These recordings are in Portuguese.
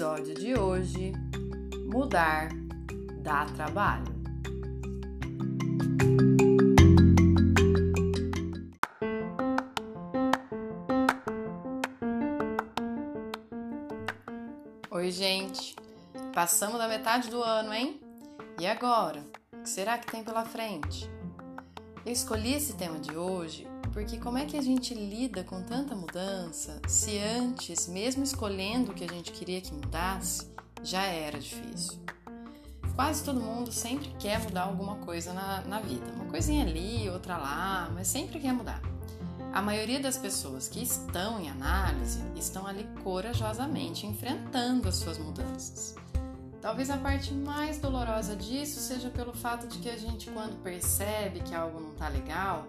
Episódio de hoje: Mudar dá trabalho. Oi, gente! Passamos da metade do ano, hein? E agora? O que será que tem pela frente? Eu escolhi esse tema de hoje porque como é que a gente lida com tanta mudança se antes, mesmo escolhendo o que a gente queria que mudasse, já era difícil? Quase todo mundo sempre quer mudar alguma coisa na, na vida. Uma coisinha ali, outra lá, mas sempre quer mudar. A maioria das pessoas que estão em análise estão ali corajosamente enfrentando as suas mudanças. Talvez a parte mais dolorosa disso seja pelo fato de que a gente, quando percebe que algo não está legal,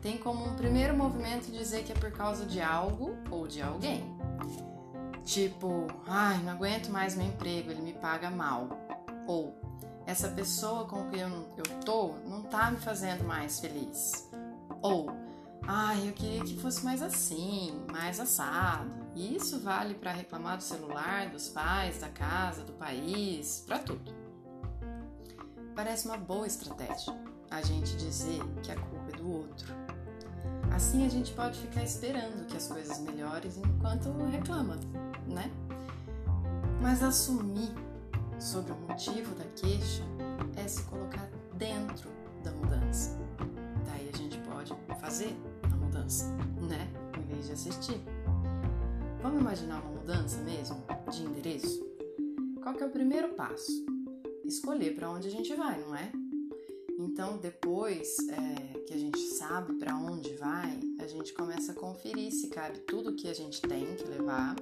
tem como um primeiro movimento dizer que é por causa de algo ou de alguém. Tipo, ai, não aguento mais meu emprego, ele me paga mal. Ou, essa pessoa com quem eu, eu tô não tá me fazendo mais feliz. Ou, ai, eu queria que fosse mais assim, mais assado. E isso vale para reclamar do celular, dos pais, da casa, do país, para tudo. Parece uma boa estratégia a gente dizer que a culpa é do outro Assim a gente pode ficar esperando que as coisas melhorem enquanto reclama, né? Mas assumir sobre o motivo da queixa é se colocar dentro da mudança. Daí a gente pode fazer a mudança, né? Em vez de assistir. Vamos imaginar uma mudança mesmo de endereço? Qual que é o primeiro passo? Escolher para onde a gente vai, não é? Então, depois é, que a gente sabe para onde vai, a gente começa a conferir se cabe tudo que a gente tem que levar,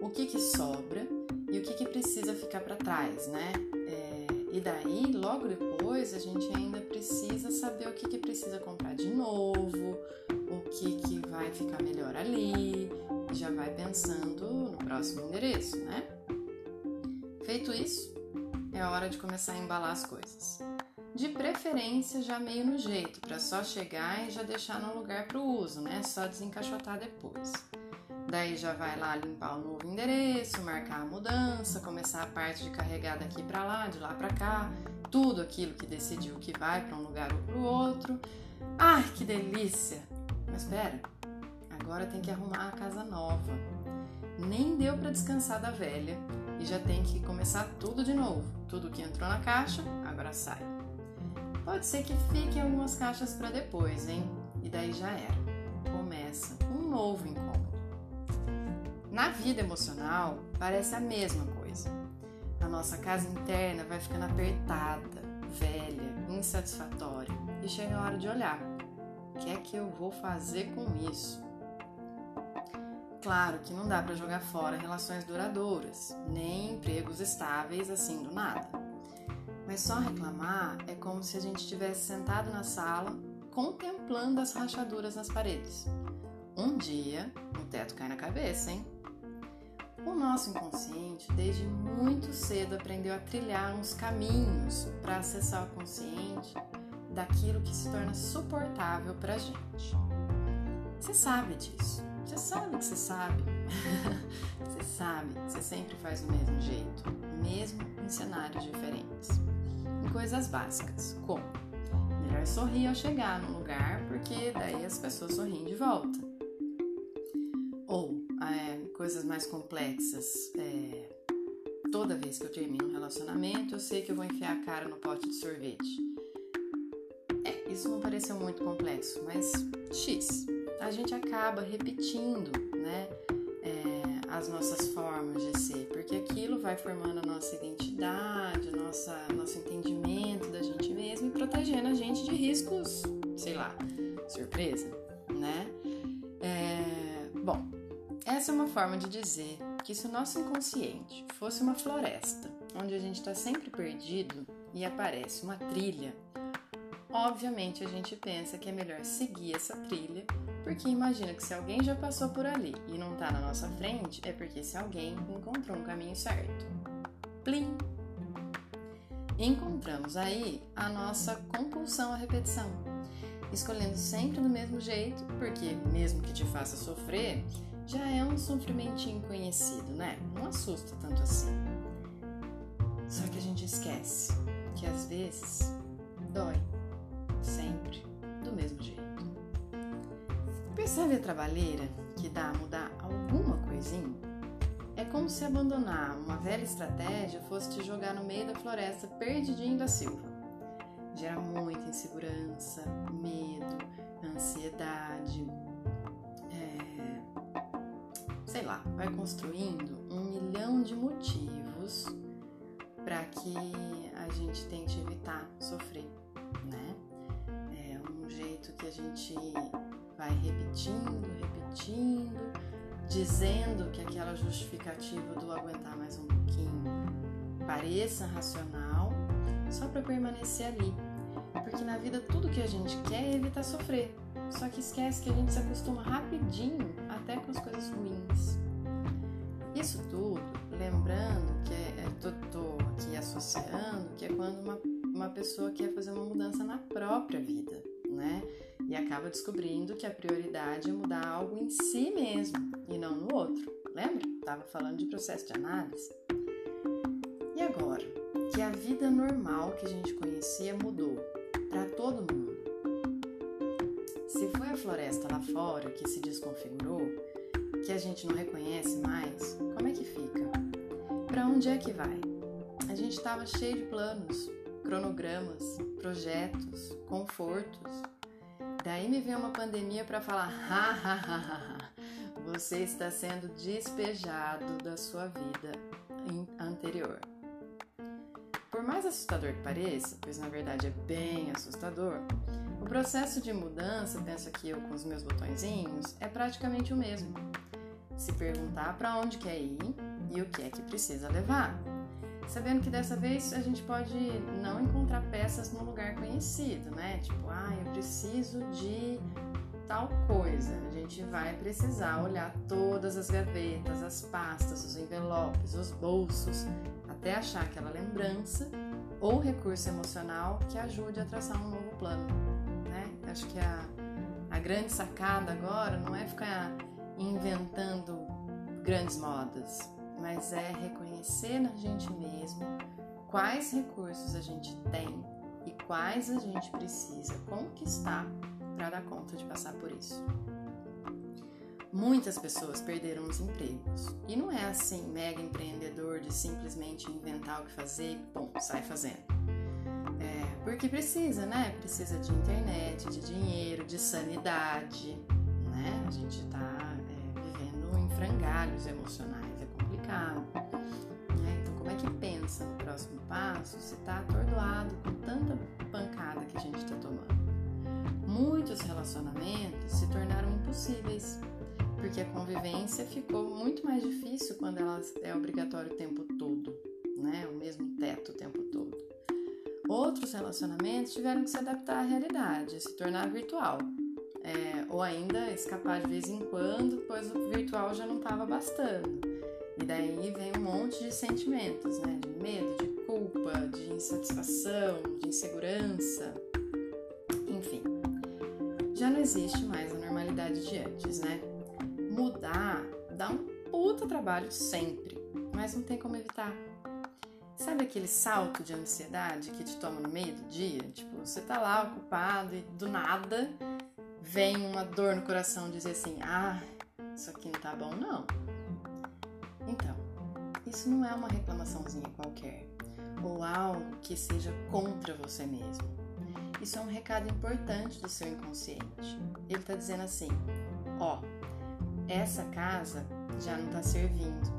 o que, que sobra e o que, que precisa ficar para trás, né? É, e daí, logo depois, a gente ainda precisa saber o que, que precisa comprar de novo, o que, que vai ficar melhor ali, já vai pensando no próximo endereço, né? Feito isso, é hora de começar a embalar as coisas de preferência já meio no jeito, para só chegar e já deixar no lugar para o uso, né? Só desencaixotar depois. Daí já vai lá limpar o novo endereço, marcar a mudança, começar a parte de carregar daqui para lá, de lá para cá, tudo aquilo que decidiu que vai para um lugar ou para o outro. Ai, que delícia! Mas espera, agora tem que arrumar a casa nova. Nem deu para descansar da velha e já tem que começar tudo de novo. Tudo que entrou na caixa, agora sai. Pode ser que fiquem algumas caixas para depois, hein? E daí já era. Começa um novo incômodo. Na vida emocional, parece a mesma coisa. A nossa casa interna vai ficando apertada, velha, insatisfatória e chega a hora de olhar. O que é que eu vou fazer com isso? Claro que não dá para jogar fora relações duradouras, nem empregos estáveis assim do nada. Mas só reclamar é como se a gente estivesse sentado na sala contemplando as rachaduras nas paredes. Um dia o teto cai na cabeça, hein? O nosso inconsciente, desde muito cedo, aprendeu a trilhar uns caminhos para acessar o consciente daquilo que se torna suportável para gente. Você sabe disso. Você sabe que você sabe. você sabe você sempre faz do mesmo jeito, mesmo em cenários diferentes coisas básicas, como melhor sorrir ao chegar no lugar, porque daí as pessoas sorriem de volta. Ou é, coisas mais complexas, é, toda vez que eu termino um relacionamento, eu sei que eu vou enfiar a cara no pote de sorvete. É, isso não pareceu muito complexo, mas X. A gente acaba repetindo, né? É, as nossas formas de ser, vai formando a nossa identidade, nossa, nosso entendimento da gente mesmo e protegendo a gente de riscos, sei lá, surpresa, né? É, bom, essa forma de dizer que se o nosso inconsciente fosse uma floresta, onde a gente está sempre perdido e aparece uma trilha, obviamente a gente pensa que é melhor seguir essa trilha, porque imagina que se alguém já passou por ali e não está na nossa frente, é porque esse alguém encontrou um caminho certo. Plim! Encontramos aí a nossa compulsão à repetição, escolhendo sempre do mesmo jeito, porque mesmo que te faça sofrer, já é um sofrimentinho conhecido, né? Não assusta tanto assim. Só que a gente esquece que às vezes dói, sempre. Percebe a trabalheira que dá a mudar alguma coisinha? É como se abandonar uma velha estratégia fosse te jogar no meio da floresta perdidinho da silva. Gera muita insegurança, medo, ansiedade, sei lá, vai construindo um milhão de motivos para que a gente tente evitar sofrer, né? É um jeito que a gente vai repetindo, repetindo, dizendo que aquela justificativa do aguentar mais um pouquinho pareça racional, só para permanecer ali. Porque na vida tudo que a gente quer é evitar sofrer. Só que esquece que a gente se acostuma rapidinho até com as coisas ruins. Isso tudo, lembrando que é, é tô, tô aqui associando que é quando uma, uma pessoa quer fazer uma mudança na própria vida, né? E acaba descobrindo que a prioridade é mudar algo em si mesmo e não no outro. Lembra? Tava falando de processo de análise. E agora que a vida normal que a gente conhecia mudou para todo mundo se foi a floresta lá fora que se desconfigurou, que a gente não reconhece mais, como é que fica? Para onde é que vai? A gente estava cheio de planos, cronogramas, projetos, confortos. Daí me veio uma pandemia para falar: ha, ha, ha, ha, você está sendo despejado da sua vida anterior. Por mais assustador que pareça, pois na verdade é bem assustador, o processo de mudança, penso aqui eu com os meus botõezinhos, é praticamente o mesmo. Se perguntar para onde quer ir e o que é que precisa levar. Sabendo que dessa vez a gente pode não encontrar peças no lugar conhecido, né? Tipo, ah, eu preciso de tal coisa. A gente vai precisar olhar todas as gavetas, as pastas, os envelopes, os bolsos, até achar aquela lembrança ou recurso emocional que ajude a traçar um novo plano acho que a, a grande sacada agora não é ficar inventando grandes modas, mas é reconhecer na gente mesmo quais recursos a gente tem e quais a gente precisa conquistar para dar conta de passar por isso. Muitas pessoas perderam os empregos e não é assim mega empreendedor de simplesmente inventar o que fazer e bom, sai fazendo. Porque precisa, né? Precisa de internet, de dinheiro, de sanidade, né? A gente tá é, vivendo em frangalhos emocionais, é complicado. Né? Então, como é que pensa no próximo passo se tá atordoado com tanta pancada que a gente tá tomando? Muitos relacionamentos se tornaram impossíveis porque a convivência ficou muito mais difícil quando ela é obrigatória o tempo todo, né? O mesmo teto o tempo todo. Outros relacionamentos tiveram que se adaptar à realidade, se tornar virtual. É, ou ainda escapar de vez em quando, pois o virtual já não estava bastando. E daí vem um monte de sentimentos, né? De medo, de culpa, de insatisfação, de insegurança. Enfim, já não existe mais a normalidade de antes, né? Mudar dá um puta trabalho sempre, mas não tem como evitar. Sabe aquele salto de ansiedade que te toma no meio do dia? Tipo, você tá lá ocupado e do nada vem uma dor no coração dizer assim: ah, isso aqui não tá bom, não. Então, isso não é uma reclamaçãozinha qualquer ou algo que seja contra você mesmo. Isso é um recado importante do seu inconsciente. Ele tá dizendo assim: ó, essa casa já não tá servindo,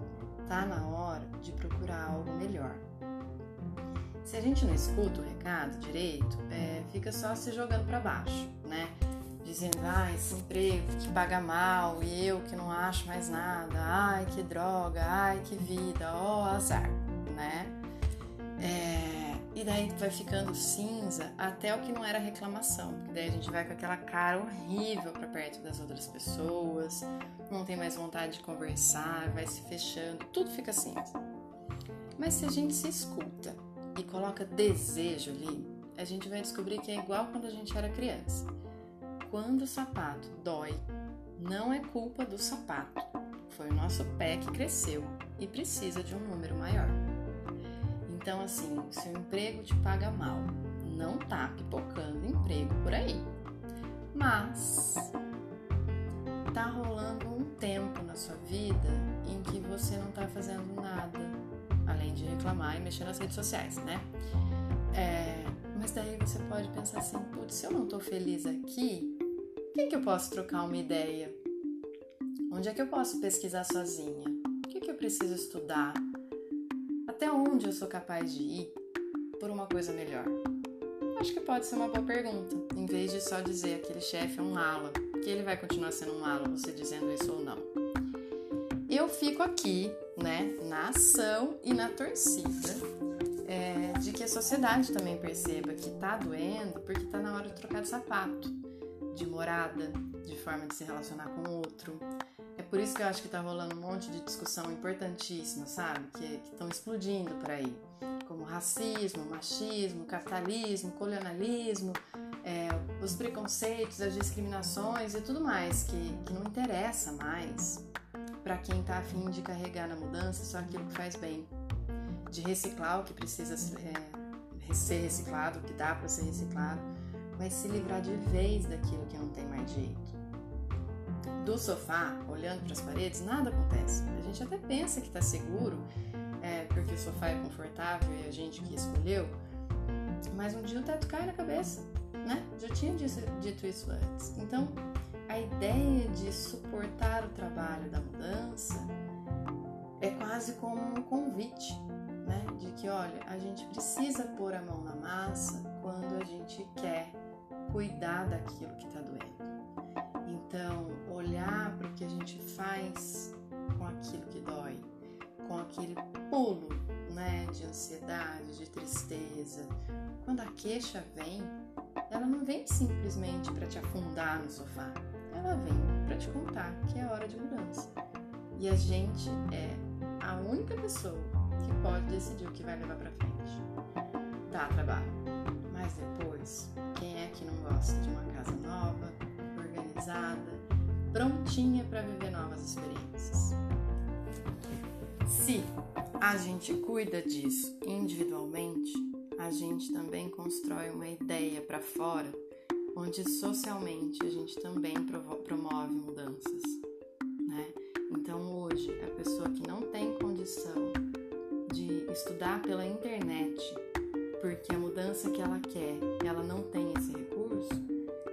tá na hora de procurar algo melhor. Se a gente não escuta o recado direito, é, fica só se jogando para baixo, né? Dizendo, ah, esse emprego que paga mal e eu que não acho mais nada, ai que droga, ai que vida, ó oh, azar, né? É, e daí vai ficando cinza até o que não era reclamação, porque daí a gente vai com aquela cara horrível para perto das outras pessoas, não tem mais vontade de conversar, vai se fechando, tudo fica cinza. Mas se a gente se escuta e coloca desejo ali, a gente vai descobrir que é igual quando a gente era criança. Quando o sapato dói, não é culpa do sapato. Foi o nosso pé que cresceu e precisa de um número maior. Então, assim, se o emprego te paga mal, não tá pipocando emprego por aí. Mas tá rolando um tempo na sua vida em que você não tá fazendo nada, além de reclamar e mexer nas redes sociais, né? É, mas daí você pode pensar assim, putz, se eu não tô feliz aqui, que, que eu posso trocar uma ideia? Onde é que eu posso pesquisar sozinha? O que, que eu preciso estudar? Até onde eu sou capaz de ir por uma coisa melhor? Acho que pode ser uma boa pergunta, em vez de só dizer aquele chefe é um mala, que ele vai continuar sendo um mala, você dizendo isso ou não. Eu fico aqui, né, na ação e na torcida é, de que a sociedade também perceba que tá doendo porque tá na hora de trocar de sapato, de morada, de forma de se relacionar com o outro. É por isso que eu acho que tá rolando um monte de discussão importantíssima, sabe? Que estão explodindo por aí. Como racismo, machismo, capitalismo, colonialismo, é, os preconceitos, as discriminações e tudo mais, que, que não interessa mais para quem tá afim de carregar na mudança só aquilo que faz bem de reciclar o que precisa é, ser reciclado, o que dá para ser reciclado, mas se livrar de vez daquilo que não tem mais jeito. Do sofá, olhando para as paredes, nada acontece. A gente até pensa que está seguro, é, porque o sofá é confortável e a gente que escolheu, mas um dia o teto cai na cabeça, né? Já tinha dito isso antes. Então, a ideia de suportar o trabalho da mudança é quase como um convite né? De que, olha, a gente precisa pôr a mão na massa quando a gente quer cuidar daquilo que está doendo. Então, olhar para o que a gente faz com aquilo que dói, com aquele pulo, né, de ansiedade, de tristeza. Quando a queixa vem, ela não vem simplesmente para te afundar no sofá. Ela vem para te contar que é hora de mudança. E a gente é a única pessoa que decidir o que vai levar para frente. Dá trabalho, mas depois, quem é que não gosta de uma casa nova, organizada, prontinha para viver novas experiências? Se a gente cuida disso individualmente, a gente também constrói uma ideia para fora, onde socialmente a gente também promove mudanças. Né? Então, hoje, a pessoa que não tem condição estudar pela internet, porque a mudança que ela quer, ela não tem esse recurso,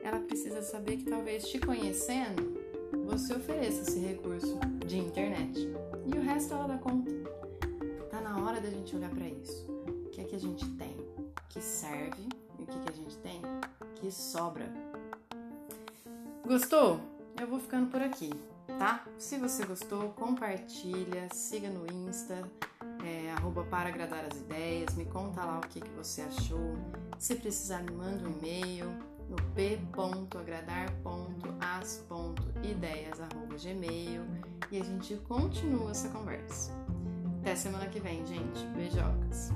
ela precisa saber que talvez te conhecendo, você ofereça esse recurso de internet. E o resto ela dá conta. Tá na hora da gente olhar para isso. O que é que a gente tem que serve e o que, é que a gente tem que sobra. Gostou? Eu vou ficando por aqui, tá? Se você gostou, compartilha, siga no Insta é, arroba para agradar as ideias, me conta lá o que, que você achou. Se precisar, me manda um e-mail no p.agradar.as.ideias.gmail e a gente continua essa conversa. Até semana que vem, gente. Beijocas!